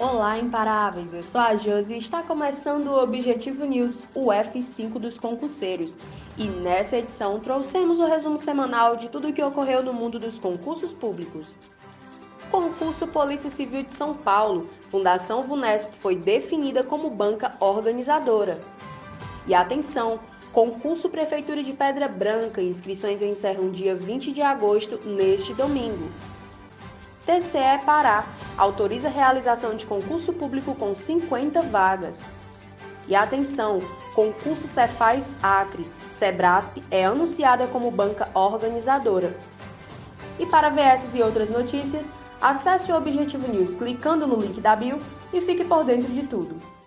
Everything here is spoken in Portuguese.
Olá, imparáveis! Eu sou a Josi e está começando o Objetivo News, o F5 dos concurseiros. E nessa edição trouxemos o resumo semanal de tudo o que ocorreu no mundo dos concursos públicos. Concurso Polícia Civil de São Paulo, Fundação VUNESP foi definida como banca organizadora. E atenção, concurso Prefeitura de Pedra Branca, inscrições encerram dia 20 de agosto, neste domingo. TCE Pará autoriza a realização de concurso público com 50 vagas. E atenção, concurso Cefaz Acre, Sebrasp é anunciada como banca organizadora. E para ver essas e outras notícias, acesse o Objetivo News clicando no link da bio e fique por dentro de tudo.